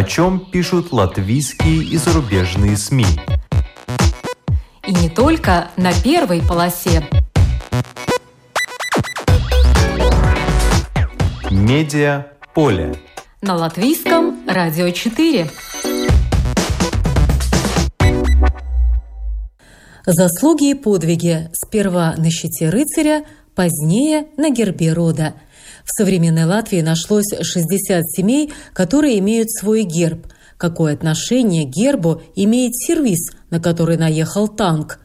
о чем пишут латвийские и зарубежные СМИ. И не только на первой полосе. Медиа поле. На латвийском радио 4. Заслуги и подвиги сперва на щите рыцаря, позднее на гербе рода. В современной Латвии нашлось 60 семей, которые имеют свой герб. Какое отношение к гербу имеет сервис, на который наехал танк?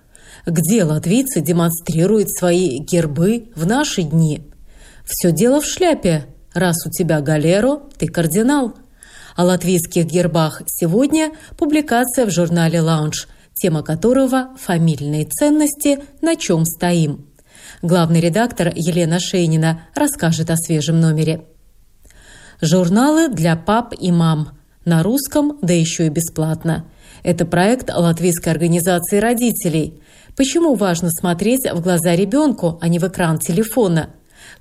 Где латвийцы демонстрируют свои гербы в наши дни? Все дело в шляпе. Раз у тебя галеро, ты кардинал. О латвийских гербах сегодня публикация в журнале «Лаунж», тема которого «Фамильные ценности. На чем стоим?». Главный редактор Елена Шейнина расскажет о свежем номере. Журналы для пап и мам. На русском, да еще и бесплатно. Это проект латвийской организации родителей. Почему важно смотреть в глаза ребенку, а не в экран телефона?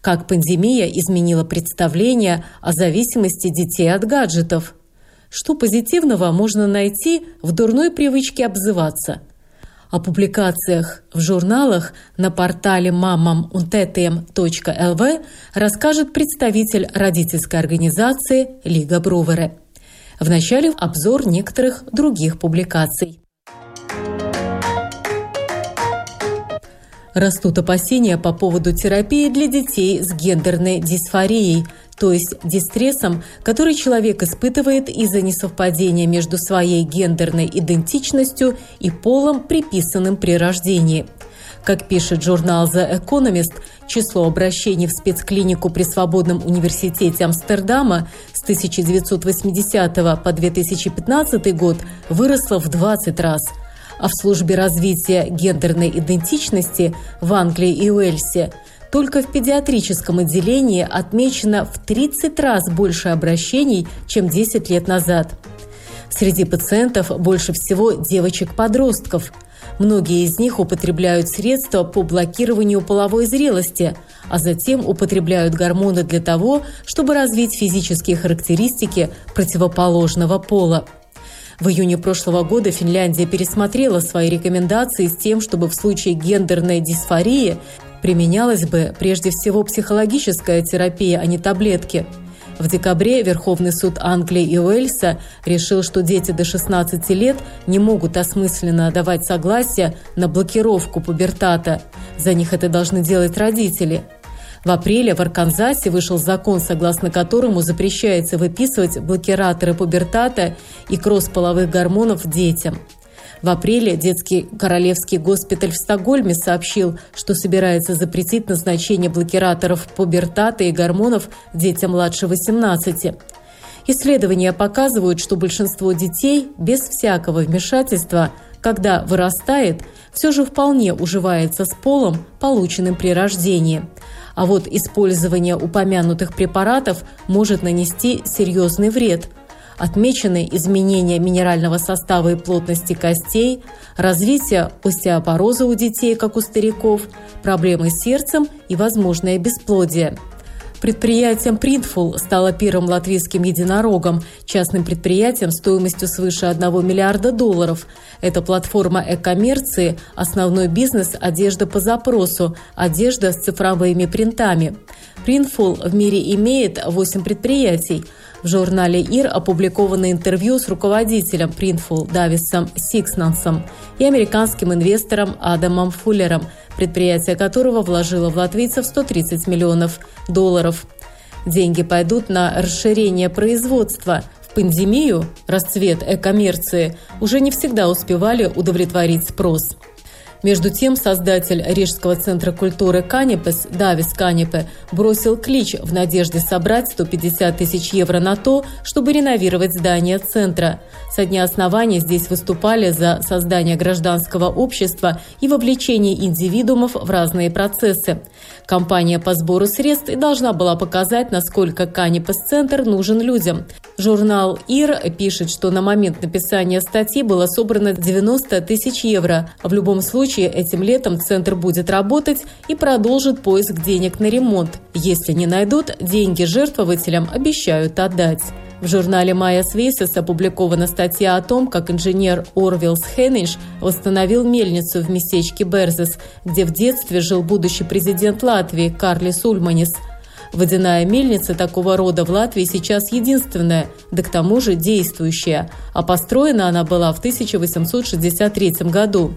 Как пандемия изменила представление о зависимости детей от гаджетов – что позитивного можно найти в дурной привычке обзываться. О публикациях в журналах на портале mamam.lv расскажет представитель родительской организации Лига Брувере. Вначале обзор некоторых других публикаций. Растут опасения по поводу терапии для детей с гендерной дисфорией – то есть дистрессом, который человек испытывает из-за несовпадения между своей гендерной идентичностью и полом, приписанным при рождении. Как пишет журнал The Economist, число обращений в спецклинику при Свободном университете Амстердама с 1980 по 2015 год выросло в 20 раз – а в службе развития гендерной идентичности в Англии и Уэльсе только в педиатрическом отделении отмечено в 30 раз больше обращений, чем 10 лет назад. Среди пациентов больше всего девочек-подростков. Многие из них употребляют средства по блокированию половой зрелости, а затем употребляют гормоны для того, чтобы развить физические характеристики противоположного пола. В июне прошлого года Финляндия пересмотрела свои рекомендации с тем, чтобы в случае гендерной дисфории применялась бы прежде всего психологическая терапия, а не таблетки. В декабре Верховный суд Англии и Уэльса решил, что дети до 16 лет не могут осмысленно давать согласие на блокировку пубертата. За них это должны делать родители. В апреле в Арканзасе вышел закон, согласно которому запрещается выписывать блокираторы пубертата и кросс половых гормонов детям – в апреле детский королевский госпиталь в Стокгольме сообщил, что собирается запретить назначение блокираторов пубертата и гормонов детям младше 18. Исследования показывают, что большинство детей без всякого вмешательства, когда вырастает, все же вполне уживается с полом, полученным при рождении. А вот использование упомянутых препаратов может нанести серьезный вред – Отмечены изменения минерального состава и плотности костей, развитие остеопороза у детей, как у стариков, проблемы с сердцем и возможное бесплодие. Предприятием Printful стало первым латвийским единорогом, частным предприятием стоимостью свыше 1 миллиарда долларов. Это платформа э-коммерции, основной бизнес – одежда по запросу, одежда с цифровыми принтами. Printful в мире имеет 8 предприятий – в журнале ИР опубликовано интервью с руководителем Printful Дависом Сикснансом и американским инвестором Адамом Фуллером, предприятие которого вложило в латвийцев 130 миллионов долларов. Деньги пойдут на расширение производства. В пандемию расцвет э-коммерции уже не всегда успевали удовлетворить спрос. Между тем, создатель Рижского центра культуры Канипес Давис Канипе бросил клич в надежде собрать 150 тысяч евро на то, чтобы реновировать здание центра. Со дня основания здесь выступали за создание гражданского общества и вовлечение индивидуумов в разные процессы. Компания по сбору средств и должна была показать, насколько Канипес-центр нужен людям. Журнал ИР пишет, что на момент написания статьи было собрано 90 тысяч евро. В любом случае, этим летом центр будет работать и продолжит поиск денег на ремонт. Если не найдут, деньги жертвователям обещают отдать. В журнале «Майя Свейсес» опубликована статья о том, как инженер Орвилс Хеннинш восстановил мельницу в местечке Берзес, где в детстве жил будущий президент Латвии Карлис Ульманис. Водяная мельница такого рода в Латвии сейчас единственная, да к тому же действующая, а построена она была в 1863 году.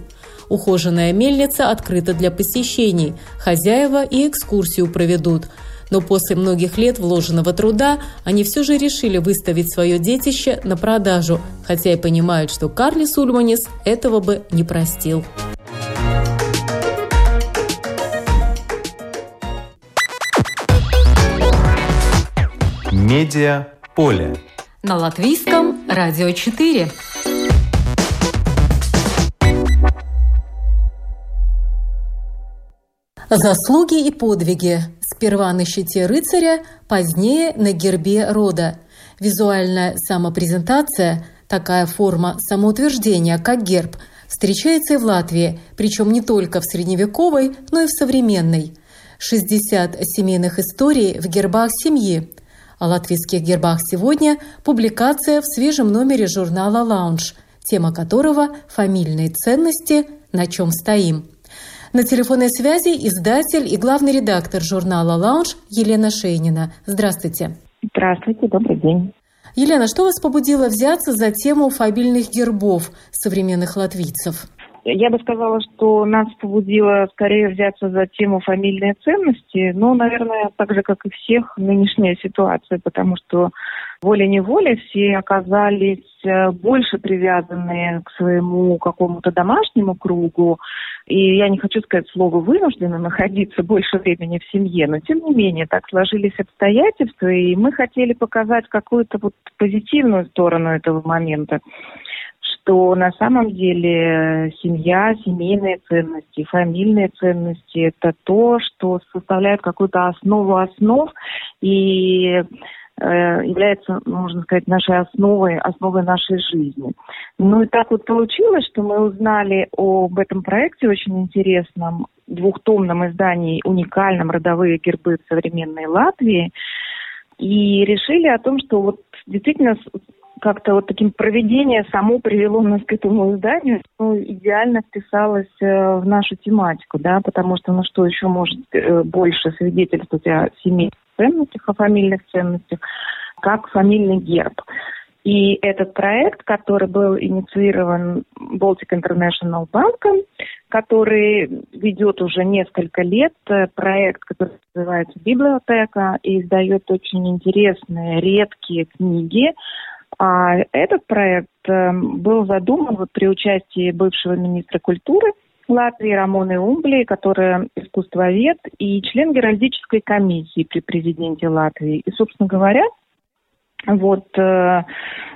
Ухоженная мельница открыта для посещений, хозяева и экскурсию проведут – но после многих лет вложенного труда они все же решили выставить свое детище на продажу, хотя и понимают, что Карли Сульманис этого бы не простил. Медиа поле. На латвийском радио 4. Заслуги и подвиги. Сперва на щите рыцаря, позднее на гербе рода. Визуальная самопрезентация, такая форма самоутверждения, как герб, встречается и в Латвии, причем не только в средневековой, но и в современной. 60 семейных историй в гербах семьи. О латвийских гербах сегодня публикация в свежем номере журнала «Лаунж», тема которого «Фамильные ценности. На чем стоим». На телефонной связи издатель и главный редактор журнала «Лаунж» Елена Шейнина. Здравствуйте. Здравствуйте, добрый день. Елена, что вас побудило взяться за тему фабильных гербов современных латвийцев? Я бы сказала, что нас побудило скорее взяться за тему фамильные ценности, но, наверное, так же, как и всех, нынешняя ситуация, потому что волей-неволей все оказались э, больше привязаны к своему какому-то домашнему кругу, и я не хочу сказать слово «вынуждены» находиться больше времени в семье, но тем не менее так сложились обстоятельства, и мы хотели показать какую-то вот позитивную сторону этого момента что на самом деле семья, семейные ценности, фамильные ценности – это то, что составляет какую-то основу основ. И э, является, можно сказать, нашей основой, основой нашей жизни. Ну и так вот получилось, что мы узнали об этом проекте очень интересном, двухтомном издании, уникальном «Родовые гербы современной Латвии», и решили о том, что вот действительно как-то вот таким проведение само привело нас к этому изданию, ну, идеально вписалось э, в нашу тематику, да, потому что, ну, что еще может э, больше свидетельствовать о семейных ценностях, о фамильных ценностях, как фамильный герб. И этот проект, который был инициирован Baltic International Bank, который ведет уже несколько лет, э, проект, который называется «Библиотека» и издает очень интересные, редкие книги а этот проект э, был задуман вот при участии бывшего министра культуры Латвии Рамоны Умбли, которая искусствовед и член геральдической комиссии при президенте Латвии. И, собственно говоря, вот э,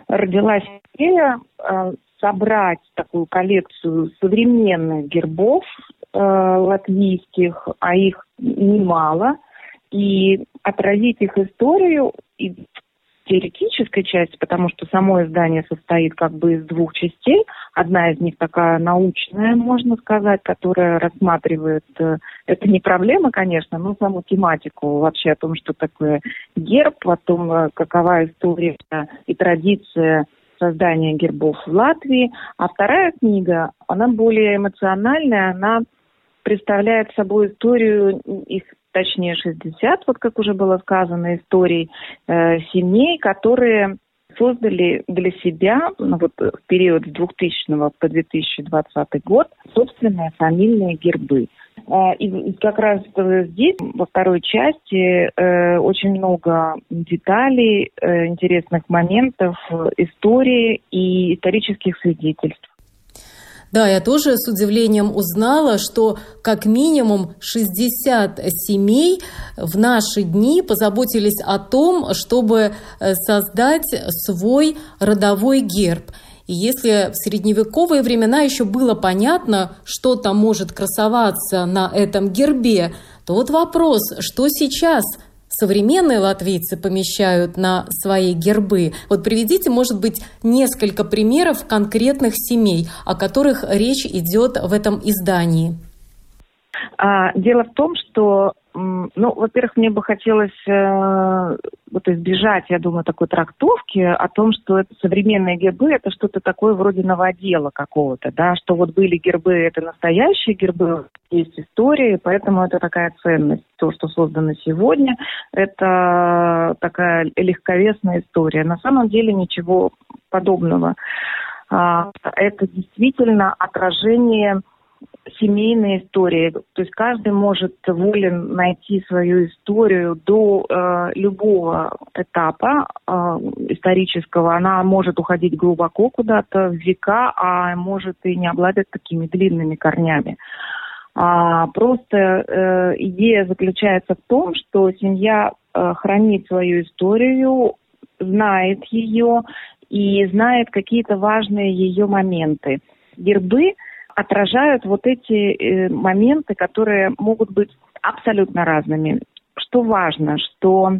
родилась идея э, собрать такую коллекцию современных гербов э, латвийских, а их немало, и отразить их историю и теоретической части, потому что само издание состоит как бы из двух частей. Одна из них такая научная, можно сказать, которая рассматривает, э, это не проблема, конечно, но саму тематику вообще о том, что такое герб, о том, э, какова история и традиция создания гербов в Латвии. А вторая книга, она более эмоциональная, она представляет собой историю их точнее 60, вот как уже было сказано, историй э, семей, которые создали для себя ну, вот, в период с 2000 по 2020 год собственные фамильные гербы. Э, и как раз здесь, во второй части, э, очень много деталей, э, интересных моментов, истории и исторических свидетельств. Да, я тоже с удивлением узнала, что как минимум 60 семей в наши дни позаботились о том, чтобы э, создать свой родовой герб. И если в средневековые времена еще было понятно, что там может красоваться на этом гербе, то вот вопрос, что сейчас – современные латвийцы помещают на свои гербы. Вот приведите, может быть, несколько примеров конкретных семей, о которых речь идет в этом издании. А, дело в том, что ну, во-первых, мне бы хотелось э, вот избежать, я думаю, такой трактовки о том, что это современные гербы это что-то такое вроде новодела какого-то, да, что вот были гербы, это настоящие гербы, есть истории, поэтому это такая ценность. То, что создано сегодня, это такая легковесная история. На самом деле ничего подобного. А, это действительно отражение семейные истории. То есть каждый может волен найти свою историю до э, любого этапа э, исторического. Она может уходить глубоко куда-то в века, а может и не обладать такими длинными корнями. А, просто э, идея заключается в том, что семья э, хранит свою историю, знает ее и знает какие-то важные ее моменты. Гербы – отражают вот эти э, моменты, которые могут быть абсолютно разными. Что важно, что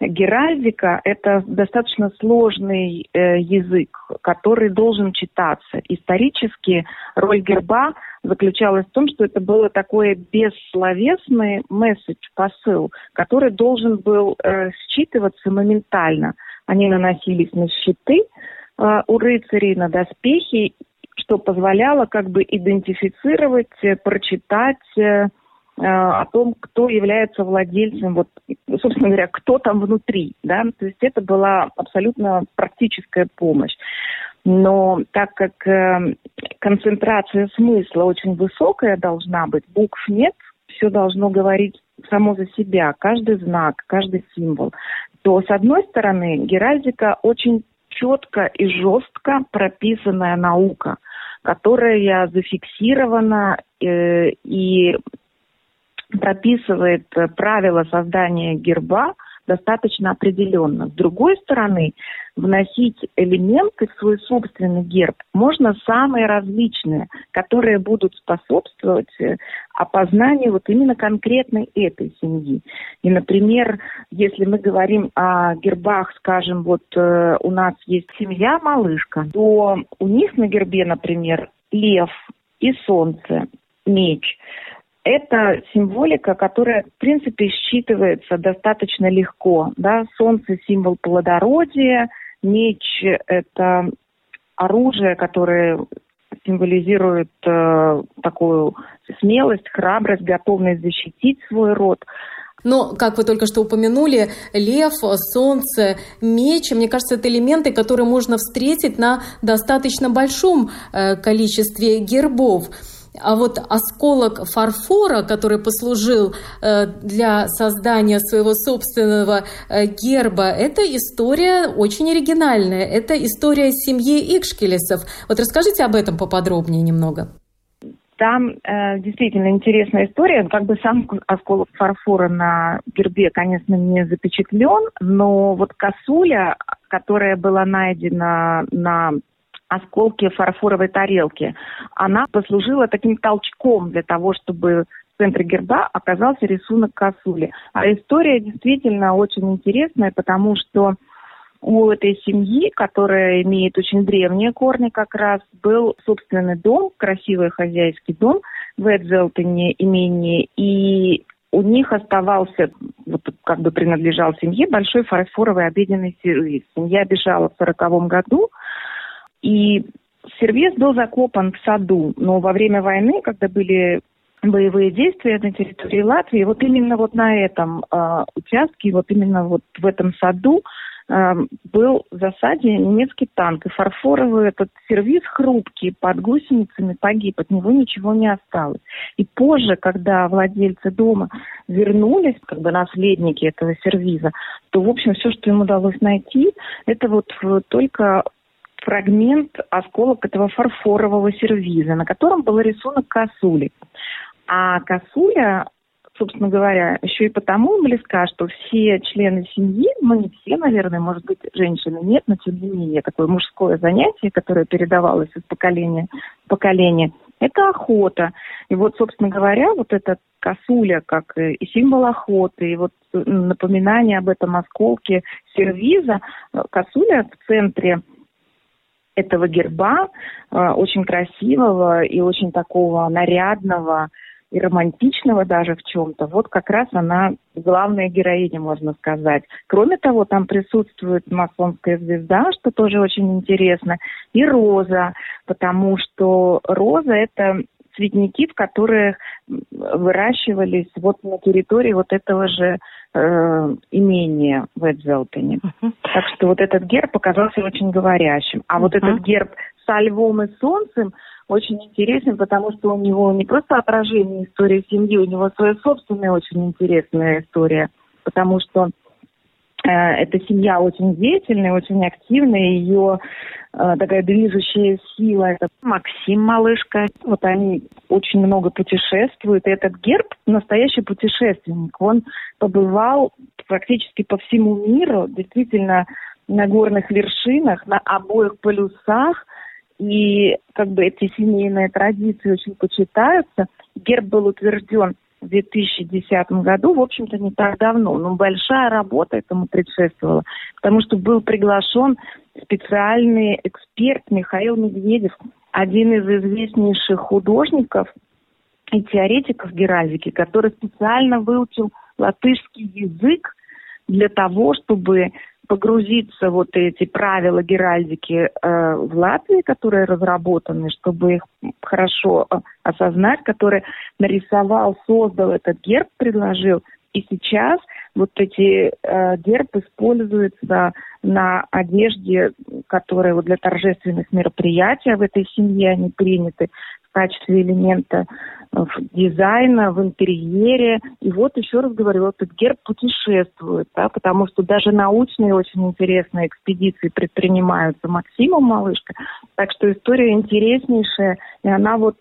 геральдика – это достаточно сложный э, язык, который должен читаться. Исторически роль герба заключалась в том, что это было такое бессловесный месседж, посыл, который должен был э, считываться моментально. Они наносились на щиты, э, у рыцарей на доспехи, что позволяло как бы идентифицировать, э, прочитать э, э, о том, кто является владельцем, вот, собственно говоря, кто там внутри, да, то есть это была абсолютно практическая помощь. Но так как э, концентрация смысла очень высокая должна быть, букв нет, все должно говорить само за себя, каждый знак, каждый символ, то, с одной стороны, геральдика очень четко и жестко прописанная наука, которая зафиксирована э, и прописывает правила создания герба достаточно определенно. С другой стороны, вносить элементы в свой собственный герб можно самые различные, которые будут способствовать э, опознанию вот именно конкретной этой семьи. И, например, если мы говорим о гербах, скажем, вот э, у нас есть семья малышка, то у них на гербе, например, лев и солнце, меч – это символика, которая, в принципе, считывается достаточно легко. Да? Солнце – символ плодородия, меч – это оружие, которое символизирует э, такую смелость, храбрость, готовность защитить свой род. Но, как вы только что упомянули, лев, солнце, меч, мне кажется, это элементы, которые можно встретить на достаточно большом э, количестве гербов. А вот осколок фарфора, который послужил э, для создания своего собственного э, герба, это история очень оригинальная. Это история семьи Икшкелесов. Вот расскажите об этом поподробнее немного. Там э, действительно интересная история. Как бы сам осколок фарфора на гербе, конечно, не запечатлен, но вот косуля, которая была найдена на осколки фарфоровой тарелки. Она послужила таким толчком для того, чтобы в центре герба оказался рисунок косули. А история действительно очень интересная, потому что у этой семьи, которая имеет очень древние корни как раз, был собственный дом, красивый хозяйский дом в Эдзелтоне имении, и у них оставался, вот как бы принадлежал семье, большой фарфоровый обеденный сервис. Семья бежала в сороковом году, и сервис был закопан в саду, но во время войны, когда были боевые действия на территории Латвии, вот именно вот на этом э, участке, вот именно вот в этом саду э, был в засаде немецкий танк, и фарфоровый этот сервис хрупкий под гусеницами погиб, от него ничего не осталось. И позже, когда владельцы дома вернулись, как бы наследники этого сервиза, то, в общем, все, что им удалось найти, это вот только фрагмент осколок этого фарфорового сервиза, на котором был рисунок косули. А косуля, собственно говоря, еще и потому близка, что все члены семьи, ну не все, наверное, может быть, женщины нет, но тем не менее, такое мужское занятие, которое передавалось из поколения в поколение, это охота. И вот, собственно говоря, вот эта косуля как и символ охоты, и вот напоминание об этом осколке сервиза, косуля в центре – этого герба, э, очень красивого и очень такого нарядного, и романтичного даже в чем-то, вот как раз она главная героиня, можно сказать. Кроме того, там присутствует масонская звезда, что тоже очень интересно, и роза, потому что роза – это цветники, в которых выращивались вот на территории вот этого же э, имения в Эдзелтоне. Uh-huh. Так что вот этот герб показался очень говорящим. А uh-huh. вот этот герб со львом и солнцем очень интересен, потому что у него не просто отражение истории семьи, у него своя собственная очень интересная история, потому что эта семья очень деятельная, очень активная, ее э, такая движущая сила, это Максим Малышка. Вот они очень много путешествуют, и этот герб настоящий путешественник. Он побывал практически по всему миру, действительно на горных вершинах, на обоих полюсах – и как бы эти семейные традиции очень почитаются. Герб был утвержден в 2010 году, в общем-то, не так давно, но большая работа этому предшествовала, потому что был приглашен специальный эксперт Михаил Медведев, один из известнейших художников и теоретиков геральдики, который специально выучил латышский язык для того, чтобы погрузиться вот эти правила геральдики э, в Латвии, которые разработаны, чтобы их хорошо э, осознать, который нарисовал, создал этот герб, предложил. И сейчас вот эти э, герб используются на одежде, которая вот для торжественных мероприятий в этой семье они приняты в качестве элемента в дизайна, в интерьере. И вот еще раз говорю, вот этот герб путешествует, да, потому что даже научные очень интересные экспедиции предпринимаются Максимом Малышка. Так что история интереснейшая, и она вот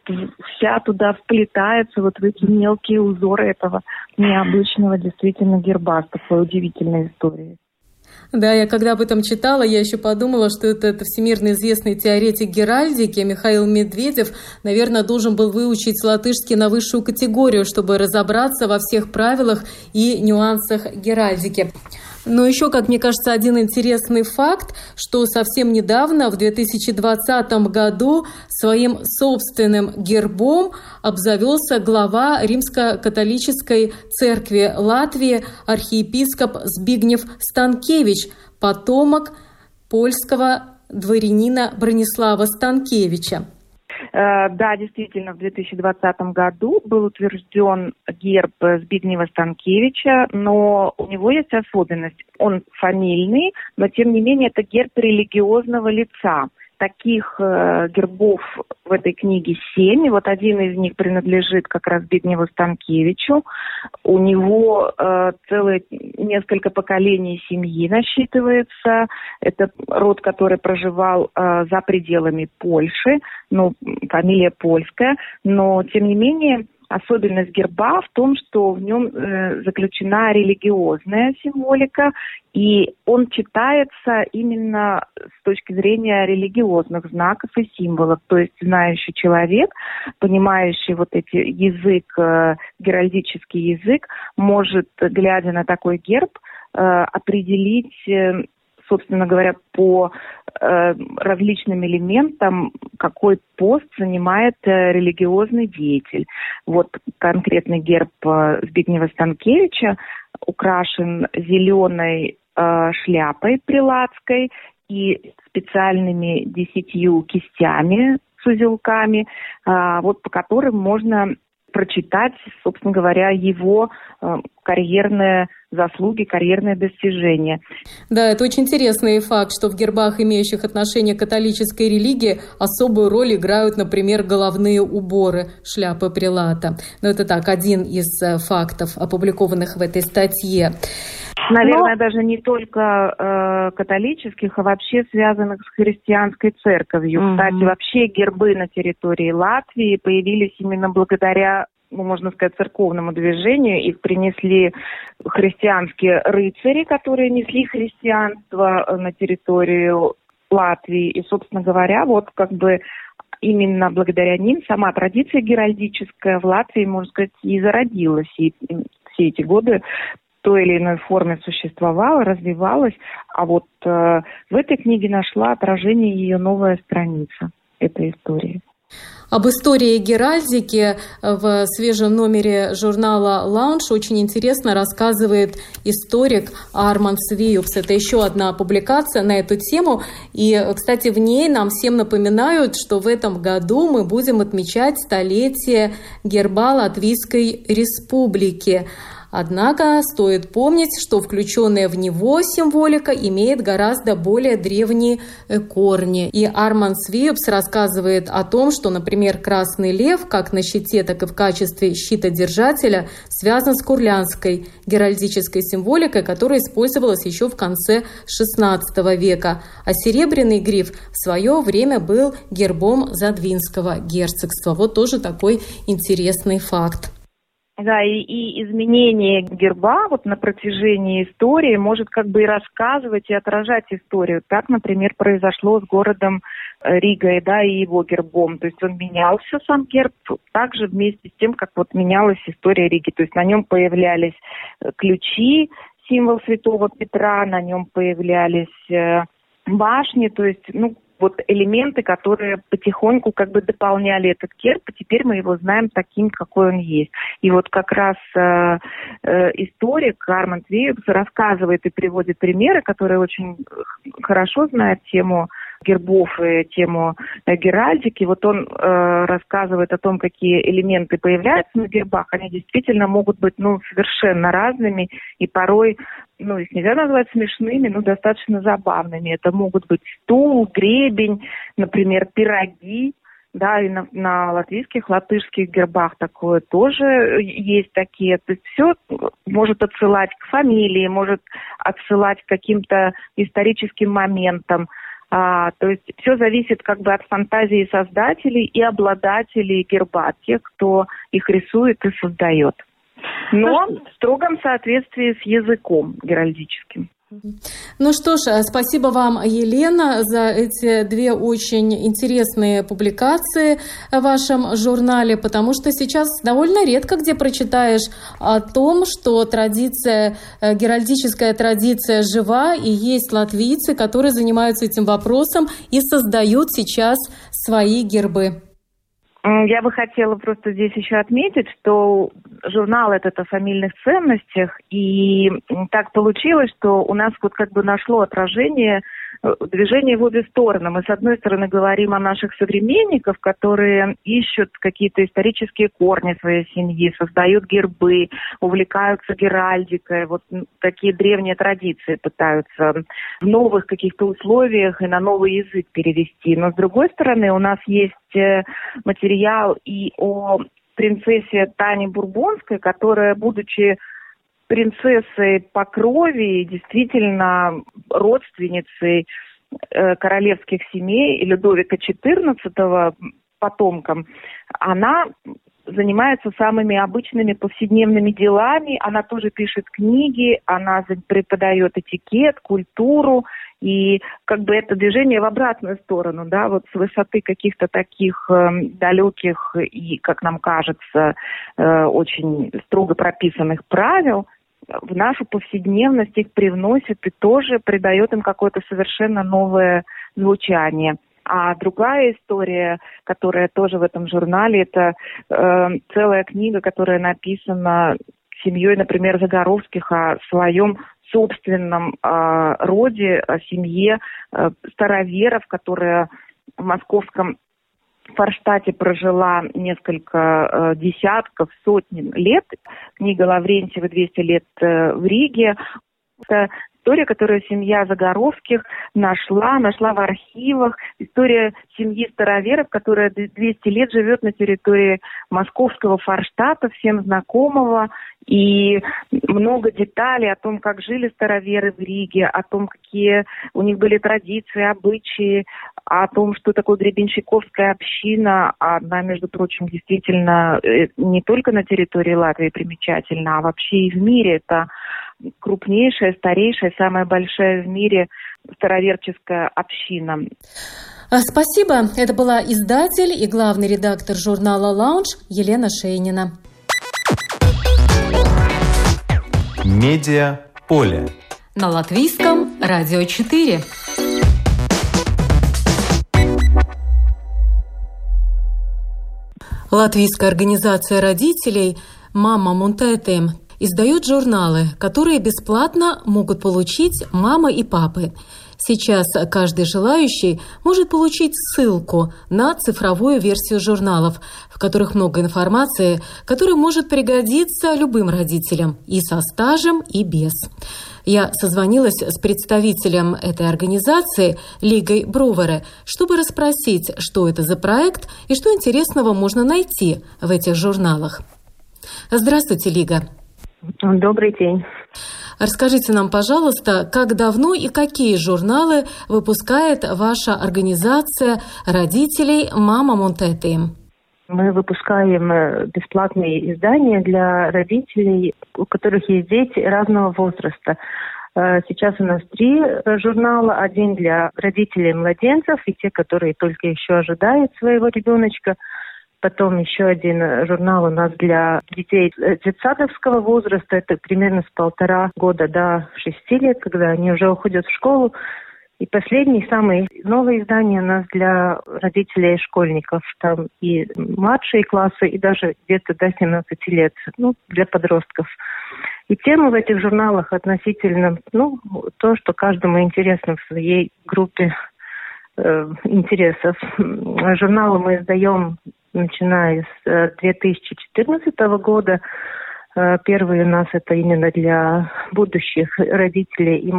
вся туда вплетается, вот в эти мелкие узоры этого необычного действительно герба с такой удивительной историей. Да, я когда об этом читала, я еще подумала, что это, это всемирно известный теоретик геральдики Михаил Медведев, наверное, должен был выучить латышский на высшую категорию, чтобы разобраться во всех правилах и нюансах геральдики. Но еще, как мне кажется, один интересный факт, что совсем недавно, в 2020 году, своим собственным гербом обзавелся глава Римско-католической церкви Латвии архиепископ Збигнев Станкевич, потомок польского дворянина Бронислава Станкевича. Э, да, действительно, в 2020 году был утвержден герб Збигнева Станкевича, но у него есть особенность. Он фамильный, но тем не менее это герб религиозного лица – Таких э, гербов в этой книге семь. вот один из них принадлежит как раз Бедневу Станкевичу. У него э, целое несколько поколений семьи насчитывается. Это род, который проживал э, за пределами Польши. Ну, фамилия польская. Но, тем не менее, Особенность герба в том, что в нем э, заключена религиозная символика, и он читается именно с точки зрения религиозных знаков и символов. То есть знающий человек, понимающий вот эти язык, э, геральдический язык, может, глядя на такой герб, э, определить э, собственно говоря, по э, различным элементам, какой пост занимает э, религиозный деятель. Вот конкретный герб э, Збигнева Станкевича украшен зеленой э, шляпой прилацкой и специальными десятью кистями с узелками, э, вот по которым можно прочитать, собственно говоря, его э, карьерные заслуги, карьерные достижения. Да, это очень интересный факт, что в гербах, имеющих отношение к католической религии, особую роль играют, например, головные уборы шляпы прилата. Но это так, один из э, фактов, опубликованных в этой статье. Наверное, Но... даже не только э, католических, а вообще связанных с христианской церковью. Угу. Кстати, вообще гербы на территории Латвии появились именно благодаря ну, можно сказать, церковному движению. Их принесли христианские рыцари, которые несли христианство э, на территорию Латвии. И, собственно говоря, вот как бы именно благодаря ним сама традиция геральдическая в Латвии, можно сказать, и зародилась. И все эти годы той или иной форме существовала, развивалась, а вот э, в этой книге нашла отражение ее новая страница этой истории. Об истории геральдики в свежем номере журнала «Лаунж» очень интересно рассказывает историк Арман Свиюкс. Это еще одна публикация на эту тему. И, кстати, в ней нам всем напоминают, что в этом году мы будем отмечать столетие герба Латвийской Республики. Однако стоит помнить, что включенная в него символика имеет гораздо более древние э, корни. И Арман Свиепс рассказывает о том, что, например, красный лев, как на щите, так и в качестве щитодержателя, связан с курлянской геральдической символикой, которая использовалась еще в конце XVI века. А серебряный гриф в свое время был гербом Задвинского герцогства. Вот тоже такой интересный факт. Да, и, и изменение герба вот на протяжении истории может как бы и рассказывать, и отражать историю. Так, например, произошло с городом э, Ригой, да, и его гербом. То есть он менялся, сам герб, также вместе с тем, как вот менялась история Риги. То есть на нем появлялись э, ключи, символ Святого Петра, на нем появлялись э, башни, то есть, ну, вот элементы, которые потихоньку как бы дополняли этот герб, и теперь мы его знаем таким, какой он есть. И вот как раз э, э, историк Арманд Вейбс рассказывает и приводит примеры, которые очень хорошо знают тему гербов и тему э, геральдики. Вот он э, рассказывает о том, какие элементы появляются на гербах. Они действительно могут быть ну, совершенно разными и порой ну, их нельзя назвать смешными, но достаточно забавными. Это могут быть стул, гребень, например, пироги, да, и на, на латвийских, латышских гербах такое тоже есть такие. То есть все может отсылать к фамилии, может отсылать к каким-то историческим моментам. А, то есть все зависит как бы от фантазии создателей и обладателей герба, тех, кто их рисует и создает. Но в строгом соответствии с языком геральдическим. Ну что ж, спасибо вам, Елена, за эти две очень интересные публикации в вашем журнале, потому что сейчас довольно редко где прочитаешь о том, что традиция, э, геральдическая традиция жива, и есть латвийцы, которые занимаются этим вопросом и создают сейчас свои гербы. Я бы хотела просто здесь еще отметить, что журнал этот о фамильных ценностях, и так получилось, что у нас вот как бы нашло отражение движение в обе стороны. Мы, с одной стороны, говорим о наших современниках, которые ищут какие-то исторические корни своей семьи, создают гербы, увлекаются геральдикой, вот такие древние традиции пытаются в новых каких-то условиях и на новый язык перевести. Но, с другой стороны, у нас есть э, материал и о принцессе Тане Бурбонской, которая, будучи принцессой по крови, действительно родственницей э, королевских семей Людовика XIV потомкам, она занимается самыми обычными повседневными делами. Она тоже пишет книги, она преподает этикет, культуру. И как бы это движение в обратную сторону, да, вот с высоты каких-то таких э, далеких и, как нам кажется, э, очень строго прописанных правил, в нашу повседневность их привносит и тоже придает им какое-то совершенно новое звучание. А другая история, которая тоже в этом журнале, это э, целая книга, которая написана семьей, например, Загоровских о своем собственном э, роде, о семье э, староверов, которая в московском Форштате прожила несколько э, десятков, сотен лет. Книга Лаврентьева «200 лет э, в Риге». Это история, которую семья Загоровских нашла, нашла в архивах. История семьи староверов, которая 200 лет живет на территории московского Форштата, всем знакомого. И много деталей о том, как жили староверы в Риге, о том, какие у них были традиции, обычаи, о том, что такое гребенщиковская община. Она, между прочим, действительно э, не только на территории Латвии примечательна, а вообще и в мире. Это крупнейшая, старейшая, самая большая в мире староверческая община. А, спасибо. Это была издатель и главный редактор журнала «Лаунж» Елена Шейнина. Медиа поле. На латвийском радио 4. Латвийская организация родителей «Мама Мунтетем» издает журналы, которые бесплатно могут получить мама и папы. Сейчас каждый желающий может получить ссылку на цифровую версию журналов, в которых много информации, которая может пригодиться любым родителям и со стажем, и без. Я созвонилась с представителем этой организации Лигой Брувере, чтобы расспросить, что это за проект и что интересного можно найти в этих журналах. Здравствуйте, Лига. Добрый день. Расскажите нам, пожалуйста, как давно и какие журналы выпускает ваша организация родителей «Мама Монтеты»? Мы выпускаем э, бесплатные издания для родителей, у которых есть дети разного возраста. Э, сейчас у нас три э, журнала. Один для родителей младенцев и те, которые только еще ожидают своего ребеночка – Потом еще один журнал у нас для детей детсадовского возраста. Это примерно с полтора года до шести лет, когда они уже уходят в школу. И последний, самый новое издание у нас для родителей и школьников. Там и младшие классы, и даже где-то до 17 лет, ну, для подростков. И темы в этих журналах относительно, ну, то, что каждому интересно в своей группе э, интересов. Журналы мы издаем начиная с 2014 э, года. Э, первый у нас это именно для будущих родителей и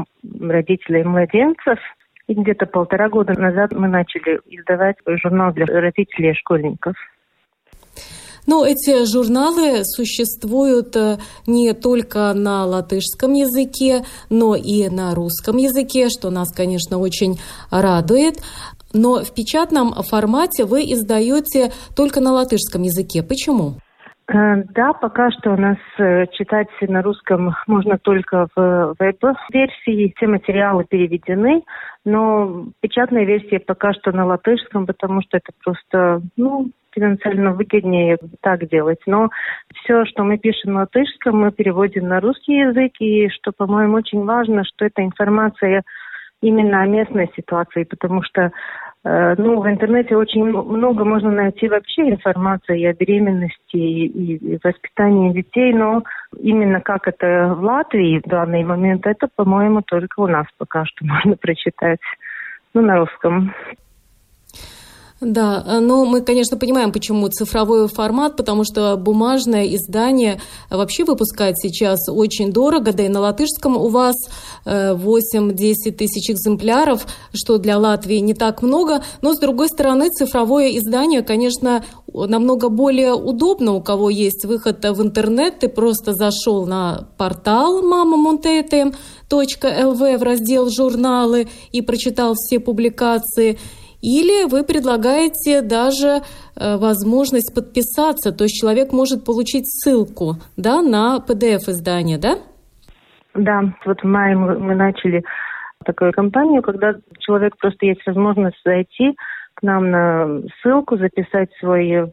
родителей младенцев. И где-то полтора года назад мы начали издавать журнал для родителей и школьников. Но эти журналы существуют э, не только на латышском языке, но и на русском языке, что нас, конечно, очень радует но в печатном формате вы издаете только на латышском языке. Почему? Э, да, пока что у нас э, читать на русском можно только в веб-версии. Все материалы переведены, но печатная версия пока что на латышском, потому что это просто, ну, финансально выгоднее так делать. Но все, что мы пишем на латышском, мы переводим на русский язык, и что, по-моему, очень важно, что эта информация именно о местной ситуации, потому что э, ну, в интернете очень много можно найти вообще информации о беременности и воспитании детей, но именно как это в Латвии в данный момент, это, по-моему, только у нас пока что можно прочитать, ну, на русском. Да, но мы, конечно, понимаем, почему цифровой формат, потому что бумажное издание вообще выпускать сейчас очень дорого, да и на латышском у вас 8-10 э, тысяч экземпляров, что для Латвии не так много, но, с другой стороны, цифровое издание, конечно, намного более удобно, у кого есть выход в интернет, ты просто зашел на портал мама в раздел «Журналы» и прочитал все публикации – или вы предлагаете даже э, возможность подписаться, то есть человек может получить ссылку да, на PDF-издание, да? Да, вот в мае мы, начали такую кампанию, когда человек просто есть возможность зайти к нам на ссылку, записать свой э,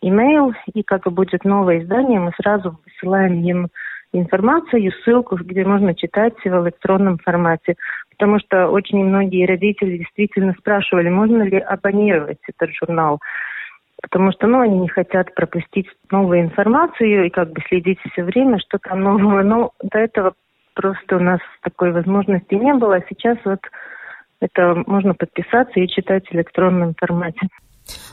имейл, и как будет новое издание, мы сразу высылаем им информацию, ссылку, где можно читать в электронном формате потому что очень многие родители действительно спрашивали, можно ли абонировать этот журнал. Потому что, ну, они не хотят пропустить новую информацию и как бы следить все время, что там нового. Но до этого просто у нас такой возможности не было. А сейчас вот это можно подписаться и читать в электронном формате.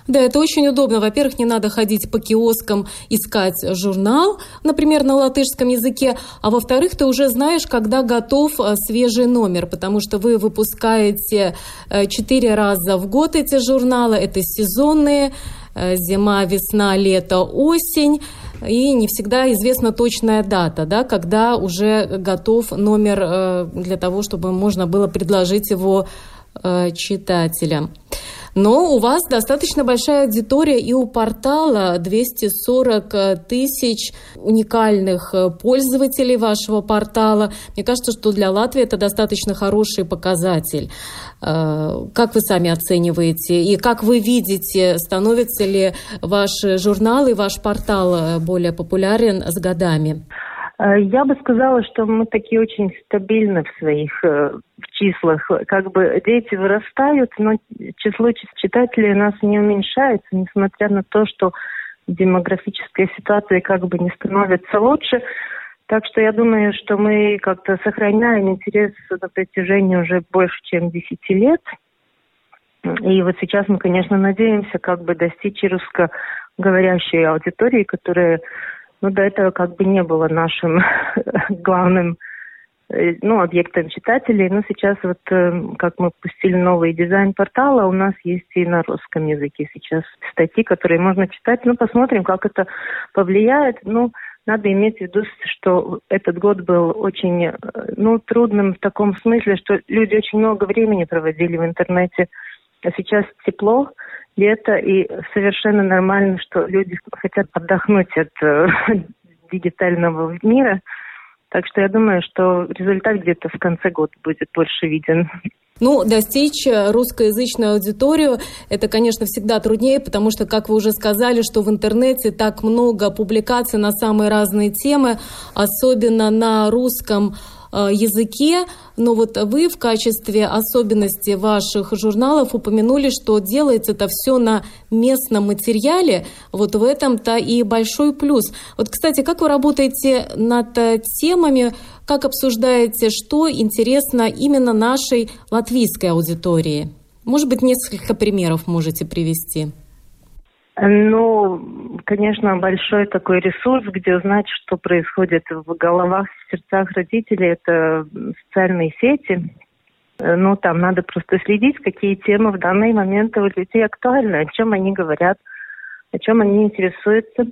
Да, это очень удобно. Во-первых, не надо ходить по киоскам, искать журнал, например, на латышском языке. А во-вторых, ты уже знаешь, когда готов э, свежий номер, потому что вы выпускаете э, четыре раза в год эти журналы. Это сезонные, э, зима, весна, лето, осень. И не всегда известна точная дата, да, когда уже готов номер для того, чтобы можно было предложить его читателям. Но у вас достаточно большая аудитория и у портала 240 тысяч уникальных э, пользователей вашего портала. Мне кажется, что для Латвии это достаточно хороший показатель. Э, как вы сами оцениваете и как вы видите, становится ли ваш журнал и ваш портал э, более популярен с годами? Э, я бы сказала, что мы такие очень стабильны в своих э, числах. Как бы дети вырастают, но число читателей у нас не уменьшается, несмотря на то, что демографическая ситуация как бы не становится лучше. Так что я думаю, что мы как-то сохраняем интерес на протяжении уже больше, чем 10 лет. И вот сейчас мы, конечно, надеемся как бы достичь русскоговорящей аудитории, которая ну, до этого как бы не было нашим главным Э, ну, объектом читателей. Но сейчас вот, э, как мы пустили новый дизайн портала, у нас есть и на русском языке сейчас статьи, которые можно читать. Ну, посмотрим, как это повлияет. Ну, надо иметь в виду, что этот год был очень, э, ну, трудным в таком смысле, что люди очень много времени проводили в интернете. А сейчас тепло, лето, и совершенно нормально, что люди хотят отдохнуть от дигитального мира – так что я думаю, что результат где-то в конце года будет больше виден. Ну, достичь русскоязычную аудиторию, это, конечно, всегда труднее, потому что, как вы уже сказали, что в интернете так много публикаций на самые разные темы, особенно на русском Э, языке, но вот вы в качестве особенности ваших журналов упомянули, что делается это все на местном материале, вот в этом-то и большой плюс. Вот, кстати, как вы работаете над э, темами, как обсуждаете, что интересно именно нашей латвийской аудитории? Может быть, несколько примеров можете привести? Ну, конечно, большой такой ресурс, где узнать, что происходит в головах, в сердцах родителей, это социальные сети. Ну, там надо просто следить, какие темы в данный момент у людей актуальны, о чем они говорят, о чем они интересуются.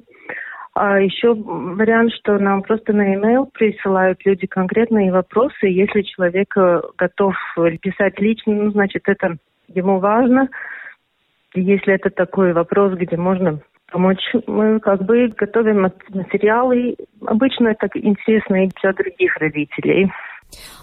А еще вариант, что нам просто на e-mail присылают люди конкретные вопросы. Если человек э, готов писать лично, ну, значит, это ему важно – если это такой вопрос, где можно помочь, мы как бы готовим материалы. Обычно это интересно и для других родителей.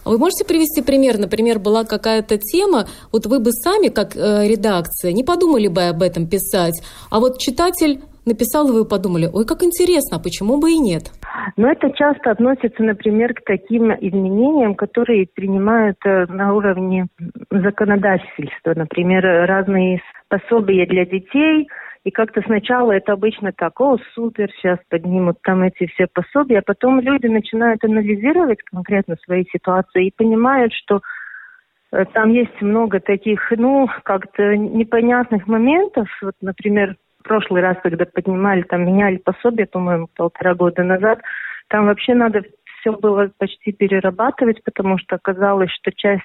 А вы можете привести пример? Например, была какая-то тема, вот вы бы сами, как э, редакция, не подумали бы об этом писать, а вот читатель написал, и вы подумали, ой, как интересно, а почему бы и нет? Но это часто относится, например, к таким изменениям, которые принимают э, на уровне законодательства. Например, разные пособия для детей, и как-то сначала это обычно так, о, супер, сейчас поднимут там эти все пособия, а потом люди начинают анализировать конкретно свои ситуации и понимают, что э, там есть много таких, ну, как-то непонятных моментов. Вот, например, в прошлый раз, когда поднимали, там меняли пособие, по-моему, полтора года назад, там вообще надо все было почти перерабатывать, потому что оказалось, что часть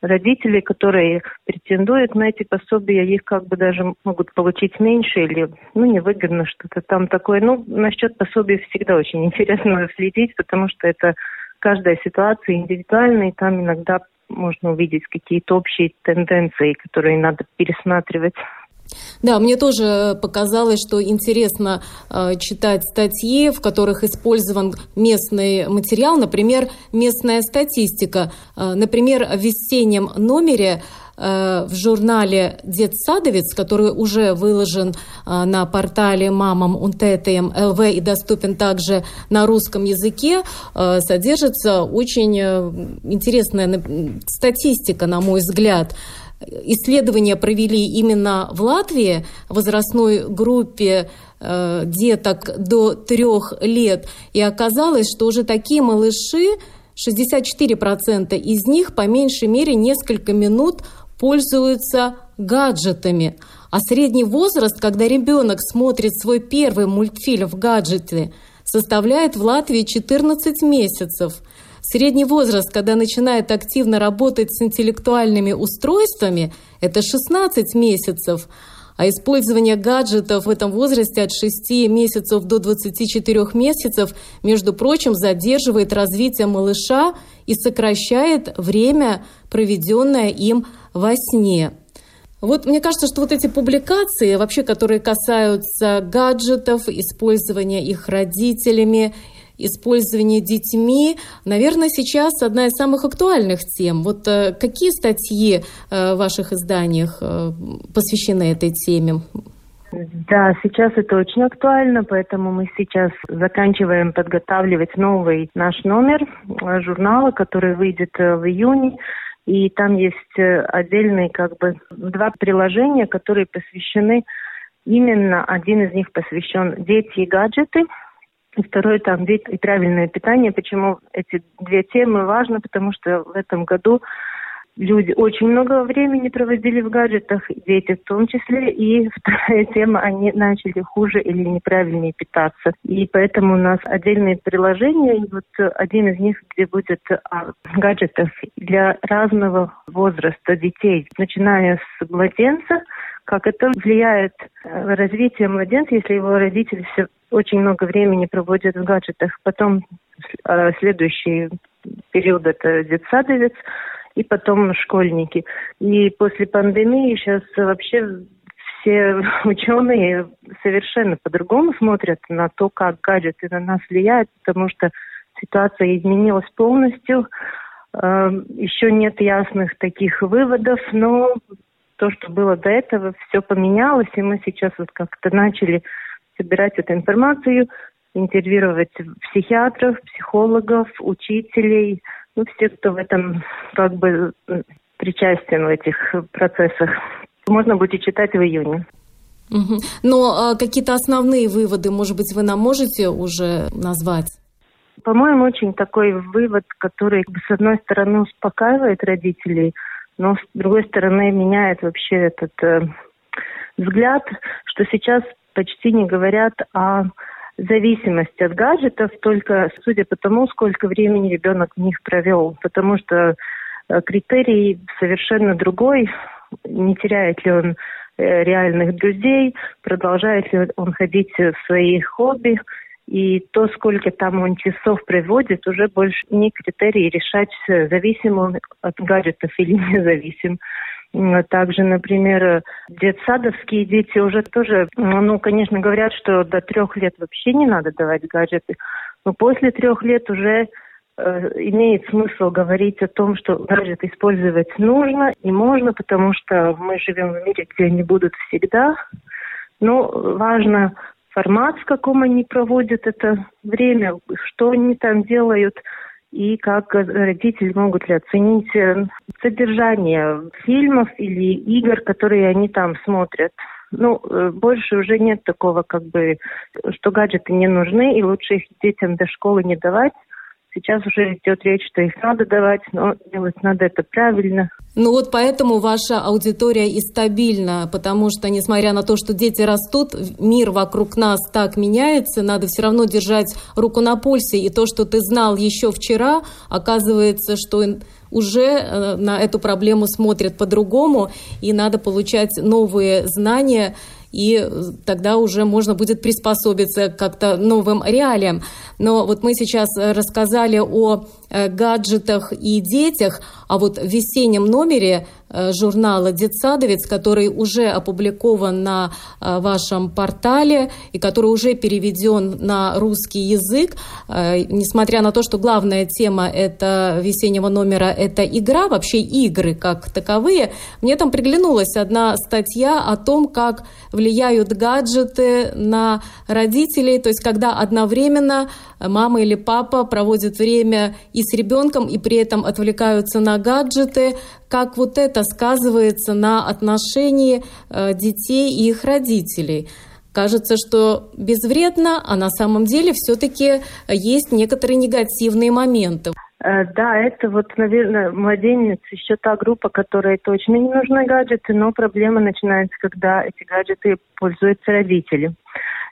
родителей, которые претендуют на эти пособия, их как бы даже могут получить меньше или, ну, невыгодно что-то там такое. Ну, насчет пособий всегда очень интересно следить, потому что это каждая ситуация индивидуальная, и там иногда можно увидеть какие-то общие тенденции, которые надо пересматривать. Да, мне тоже показалось, что интересно э, читать статьи, в которых использован местный материал, например, местная статистика. Э, например, в весеннем номере э, в журнале «Детсадовец», который уже выложен э, на портале «Мамам Унтетеем ЛВ» и доступен также на русском языке, э, содержится очень интересная статистика, на мой взгляд – исследования провели именно в Латвии возрастной группе э, деток до трех лет, и оказалось, что уже такие малыши, 64% из них по меньшей мере несколько минут пользуются гаджетами. А средний возраст, когда ребенок смотрит свой первый мультфильм в гаджете, составляет в Латвии 14 месяцев – Средний возраст, когда начинает активно работать с интеллектуальными устройствами, это 16 месяцев, а использование гаджетов в этом возрасте от 6 месяцев до 24 месяцев, между прочим, задерживает развитие малыша и сокращает время, проведенное им во сне. Вот мне кажется, что вот эти публикации, вообще, которые касаются гаджетов, использования их родителями, использование детьми, наверное, сейчас одна из самых актуальных тем. Вот э, какие статьи э, в ваших изданиях э, посвящены этой теме? Да, сейчас это очень актуально, поэтому мы сейчас заканчиваем подготавливать новый наш номер журнала, который выйдет в июне. И там есть отдельные как бы два приложения, которые посвящены именно один из них посвящен дети и гаджеты, и второй там дети и правильное питание. Почему эти две темы важны? Потому что в этом году люди очень много времени проводили в гаджетах, дети в том числе, и вторая тема, они начали хуже или неправильнее питаться. И поэтому у нас отдельные приложения, и вот один из них, где будет о гаджетах для разного возраста детей, начиная с младенца, как это влияет на развитие младенца, если его родители все очень много времени проводят в гаджетах. Потом э, следующий период это детсадовец, и потом школьники. И после пандемии сейчас вообще все ученые совершенно по-другому смотрят на то, как гаджеты на нас влияют, потому что ситуация изменилась полностью. Эм, Еще нет ясных таких выводов, но то, что было до этого, все поменялось, и мы сейчас вот как-то начали собирать эту информацию, интервьюировать психиатров, психологов, учителей, ну, все, кто в этом как бы причастен в этих процессах. Можно будет читать в июне. Угу. Но а, какие-то основные выводы, может быть, вы нам можете уже назвать? По-моему, очень такой вывод, который, с одной стороны, успокаивает родителей, но с другой стороны меняет вообще этот э, взгляд, что сейчас почти не говорят о зависимость от гаджетов только судя по тому, сколько времени ребенок в них провел. Потому что э, критерий совершенно другой. Не теряет ли он э, реальных друзей, продолжает ли он ходить в свои хобби. И то, сколько там он часов проводит, уже больше не критерий решать, зависим он от гаджетов или независим. Также, например, детсадовские дети уже тоже, ну, конечно, говорят, что до трех лет вообще не надо давать гаджеты, но после трех лет уже э, имеет смысл говорить о том, что гаджет использовать нужно и можно, потому что мы живем в мире, где они будут всегда. Но важно формат, в каком они проводят это время, что они там делают – и как родители могут ли оценить э, содержание фильмов или игр, которые они там смотрят. Ну, э, больше уже нет такого, как бы, что гаджеты не нужны, и лучше их детям до школы не давать. Сейчас уже идет речь, что их надо давать, но делать надо это правильно. Ну вот поэтому ваша аудитория и стабильна, потому что, несмотря на то, что дети растут, мир вокруг нас так меняется, надо все равно держать руку на пульсе. И то, что ты знал еще вчера, оказывается, что уже э, на эту проблему смотрят по-другому, и надо получать новые знания и тогда уже можно будет приспособиться как-то новым реалиям. Но вот мы сейчас рассказали о э, гаджетах и детях, а вот в весеннем номере Э, журнала «Детсадовец», который уже опубликован на э, вашем портале и который уже переведен на русский язык. Э, несмотря на то, что главная тема это весеннего номера – это игра, вообще игры как таковые, мне там приглянулась одна статья о том, как влияют гаджеты на родителей, то есть когда одновременно мама или папа проводят время и с ребенком, и при этом отвлекаются на гаджеты, как вот это сказывается на отношении э, детей и их родителей. Кажется, что безвредно, а на самом деле все-таки есть некоторые негативные моменты. Э, да, это вот, наверное, младенец еще та группа, которой точно не нужны гаджеты, но проблема начинается, когда эти гаджеты пользуются родители.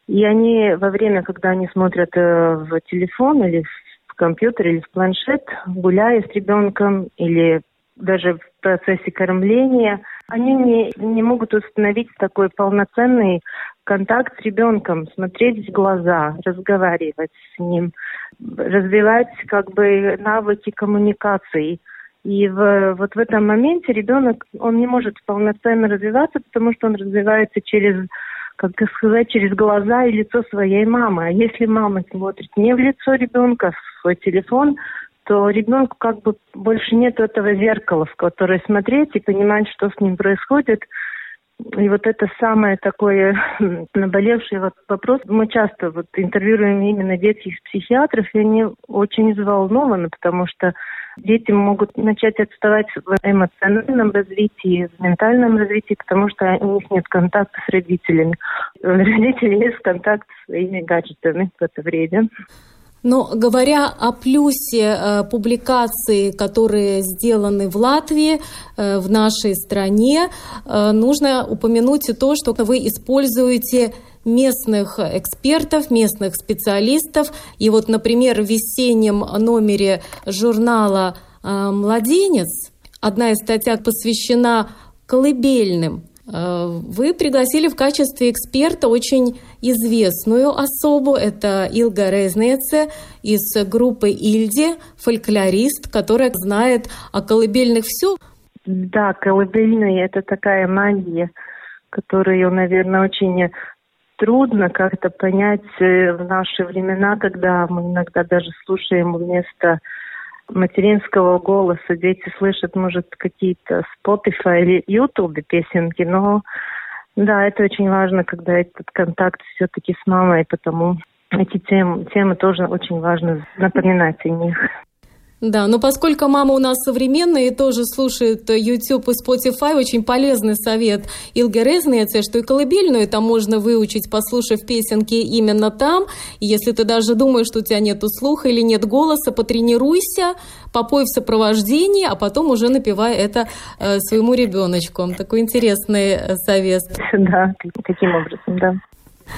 И они во время, когда они смотрят э, в телефон или в компьютер или в планшет, гуляя с ребенком или даже в процессе кормления, они не, не могут установить такой полноценный контакт с ребенком, смотреть в глаза, разговаривать с ним, развивать как бы навыки коммуникации. И в, вот в этом моменте ребенок, он не может полноценно развиваться, потому что он развивается через, как сказать, через глаза и лицо своей мамы. А если мама смотрит не в лицо ребенка, в свой телефон, то ребенку как бы больше нет этого зеркала, в которое смотреть и понимать, что с ним происходит. И вот это самое такое наболевший вот вопрос. Мы часто вот интервьюируем именно детских психиатров, и они очень взволнованы, потому что дети могут начать отставать в эмоциональном развитии, в ментальном развитии, потому что у них нет контакта с родителями. У родителей есть контакт с своими гаджетами в это время. Но говоря о плюсе э, публикаций, которые сделаны в Латвии, э, в нашей стране, э, нужно упомянуть и то, что вы используете местных экспертов, местных специалистов. И вот, например, в весеннем номере журнала э, «Младенец» одна из статей посвящена колыбельным вы пригласили в качестве эксперта очень известную особу. Это Илга Резнеце из группы Ильди, фольклорист, которая знает о колыбельных все. Да, колыбельные – это такая магия, которую, наверное, очень трудно как-то понять э, в наши времена, когда мы иногда даже слушаем вместо материнского голоса дети слышат, может, какие-то Spotify или YouTube песенки, но да, это очень важно, когда этот контакт все-таки с мамой, потому эти темы, темы тоже очень важно напоминать о них. Да, но поскольку мама у нас современная и тоже слушает YouTube и Spotify, очень полезный совет Илге Резнеце, что и колыбельную там можно выучить, послушав песенки именно там. И если ты даже думаешь, что у тебя нет слуха или нет голоса, потренируйся, попой в сопровождении, а потом уже напевай это э, своему ребеночку. Такой интересный э, совет. Да, таким образом, да.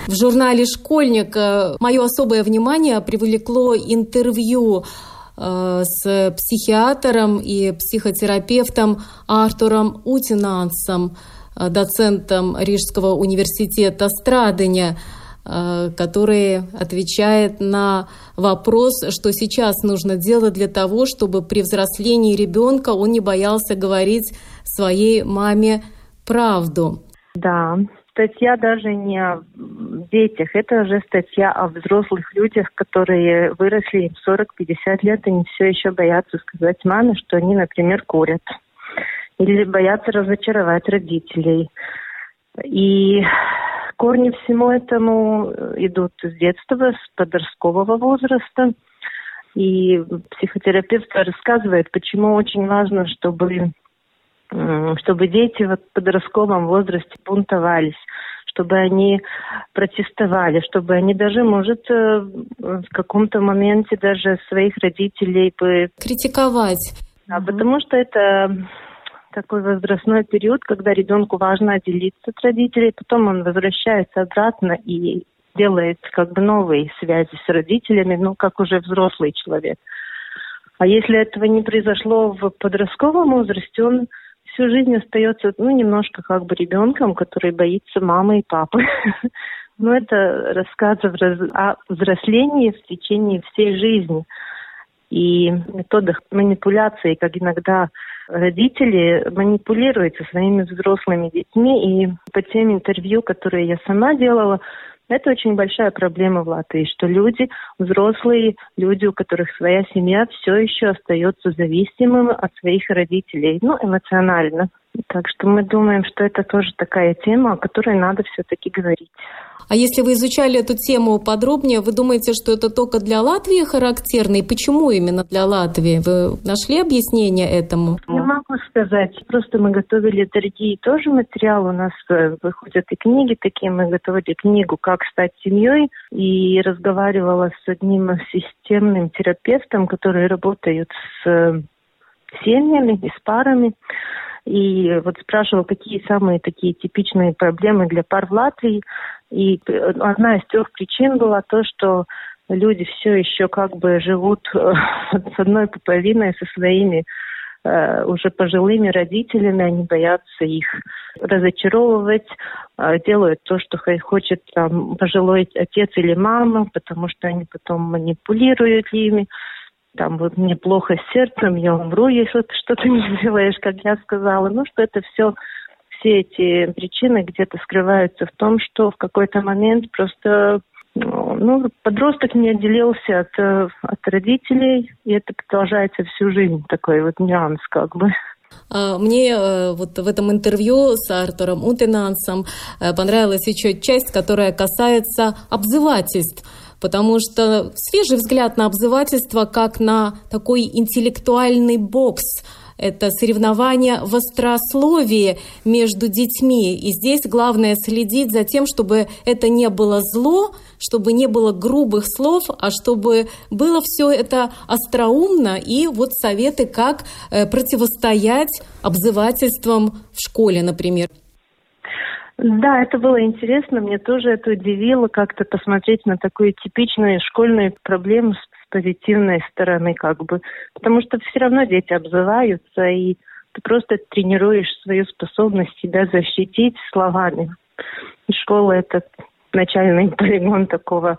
В журнале «Школьник» э, мое особое внимание привлекло интервью Э, с психиатром и психотерапевтом Артуром Утинансом, э, доцентом Рижского университета Страдания, э, который отвечает на вопрос, что сейчас нужно делать для того, чтобы при взрослении ребенка он не боялся говорить своей маме правду. Да, статья даже не о детях, это уже статья о взрослых людях, которые выросли 40-50 лет и не все еще боятся сказать маме, что они, например, курят. Или боятся разочаровать родителей. И корни всему этому идут с детства, с подросткового возраста. И психотерапевт рассказывает, почему очень важно, чтобы чтобы дети в подростковом возрасте бунтовались, чтобы они протестовали, чтобы они даже, может, э, в каком-то моменте даже своих родителей бы... Критиковать. Да, угу. потому что это такой возрастной период, когда ребенку важно отделиться от родителей, потом он возвращается обратно и делает как бы новые связи с родителями, ну, как уже взрослый человек. А если этого не произошло в подростковом возрасте, он всю жизнь остается, ну, немножко как бы ребенком, который боится мамы и папы. Но это рассказ о взрослении в течение всей жизни и методах манипуляции, как иногда родители манипулируют со своими взрослыми детьми. И по тем интервью, которые я сама делала, это очень большая проблема в Латвии, что люди, взрослые люди, у которых своя семья, все еще остаются зависимыми от своих родителей, ну, эмоционально. Так что мы думаем, что это тоже такая тема, о которой надо все-таки говорить. А если вы изучали эту тему подробнее, вы думаете, что это только для Латвии характерно? И почему именно для Латвии? Вы нашли объяснение этому? Не могу сказать. Просто мы готовили другие тоже материалы. У нас э, выходят и книги такие. Мы готовили книгу «Как стать семьей» и разговаривала с одним системным терапевтом, который работает с э, семьями и с парами. И вот спрашивал, какие самые такие типичные проблемы для пар в Латвии. И одна из трех причин была то, что люди все еще как бы живут э, с одной пуповиной со своими э, уже пожилыми родителями, они боятся их разочаровывать, э, делают то, что хочет там, пожилой отец или мама, потому что они потом манипулируют ими там вот мне плохо с сердцем, я умру, если ты что-то не сделаешь, как я сказала. Ну, что это все, все эти причины где-то скрываются в том, что в какой-то момент просто ну, подросток не отделился от, от родителей, и это продолжается всю жизнь, такой вот нюанс как бы. А, мне э, вот в этом интервью с Артуром Утенансом э, понравилась еще часть, которая касается обзывательств потому что свежий взгляд на обзывательство как на такой интеллектуальный бокс – это соревнование в острословии между детьми. И здесь главное следить за тем, чтобы это не было зло, чтобы не было грубых слов, а чтобы было все это остроумно и вот советы, как э, противостоять обзывательствам в школе, например. Да, это было интересно. Мне тоже это удивило как-то посмотреть на такую типичную школьную проблему с позитивной стороны, как бы. Потому что все равно дети обзываются, и ты просто тренируешь свою способность себя защитить словами. И школа – это начальный полигон такого,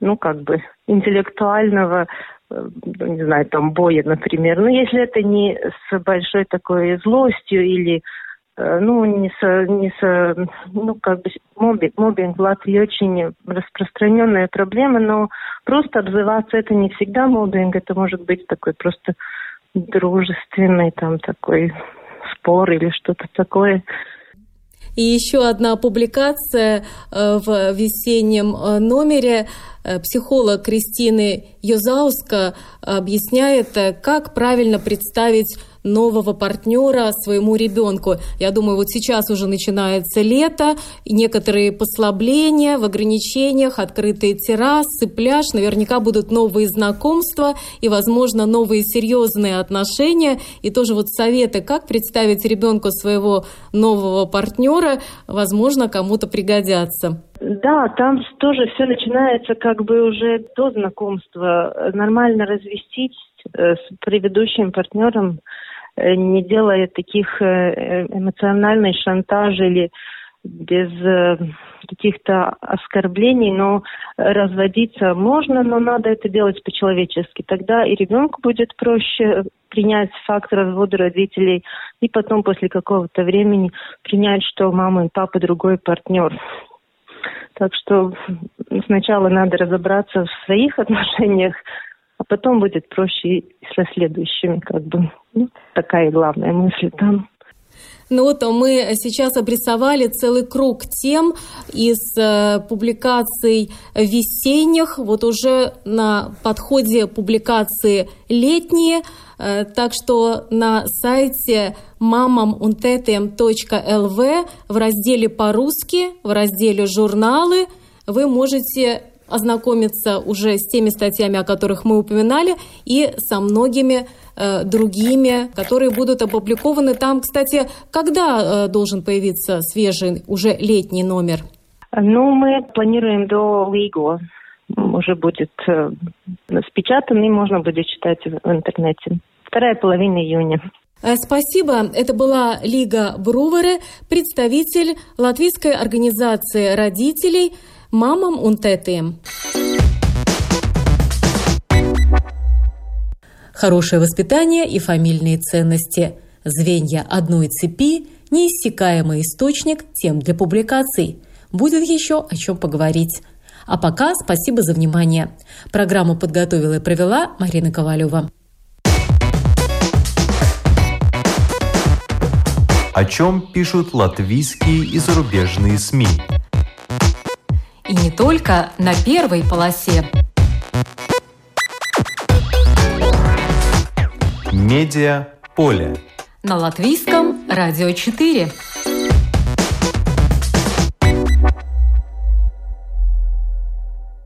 ну, как бы, интеллектуального, э, не знаю, там, боя, например. Ну, если это не с большой такой злостью или ну, не с, не с, ну, как бы мобинг, мобинг в Латвии очень распространенная проблема, но просто обзываться это не всегда мобинг, это может быть такой просто дружественный там такой спор или что-то такое. И еще одна публикация э, в весеннем э, номере. Психолог Кристины Йозауска объясняет, как правильно представить нового партнера своему ребенку. Я думаю, вот сейчас уже начинается лето, и некоторые послабления в ограничениях, открытые террасы, пляж, наверняка будут новые знакомства и, возможно, новые серьезные отношения. И тоже вот советы, как представить ребенку своего нового партнера, возможно, кому-то пригодятся. Да, там тоже все начинается как бы уже до знакомства. Нормально развестись э, с предыдущим партнером не делая таких э, эмоциональных шантаж или без э, каких-то оскорблений, но разводиться можно, но надо это делать по-человечески. Тогда и ребенку будет проще принять факт развода родителей, и потом после какого-то времени принять, что мама и папа другой партнер. Так что сначала надо разобраться в своих отношениях, а потом будет проще и со следующими, как бы. Ну, такая главная мысль там. Ну вот а мы сейчас обрисовали целый круг тем из э, публикаций весенних, вот уже на подходе публикации летние, э, так что на сайте mamamuntetem.lv в разделе «По-русски», в разделе «Журналы» вы можете ознакомиться уже с теми статьями, о которых мы упоминали, и со многими э, другими, которые будут опубликованы там. Кстати, когда э, должен появиться свежий, уже летний номер? Ну, мы планируем до Лиго. Уже будет э, спечатан, и можно будет читать в интернете. Вторая половина июня. Э, спасибо. Это была Лига Бруверы, представитель латвийской организации родителей – мамам унтетием. Хорошее воспитание и фамильные ценности – звенья одной цепи, неиссякаемый источник тем для публикаций. Будет еще о чем поговорить. А пока спасибо за внимание. Программу подготовила и провела Марина Ковалева. О чем пишут латвийские и зарубежные СМИ? И не только на первой полосе. Медиа поле. На латвийском радио 4.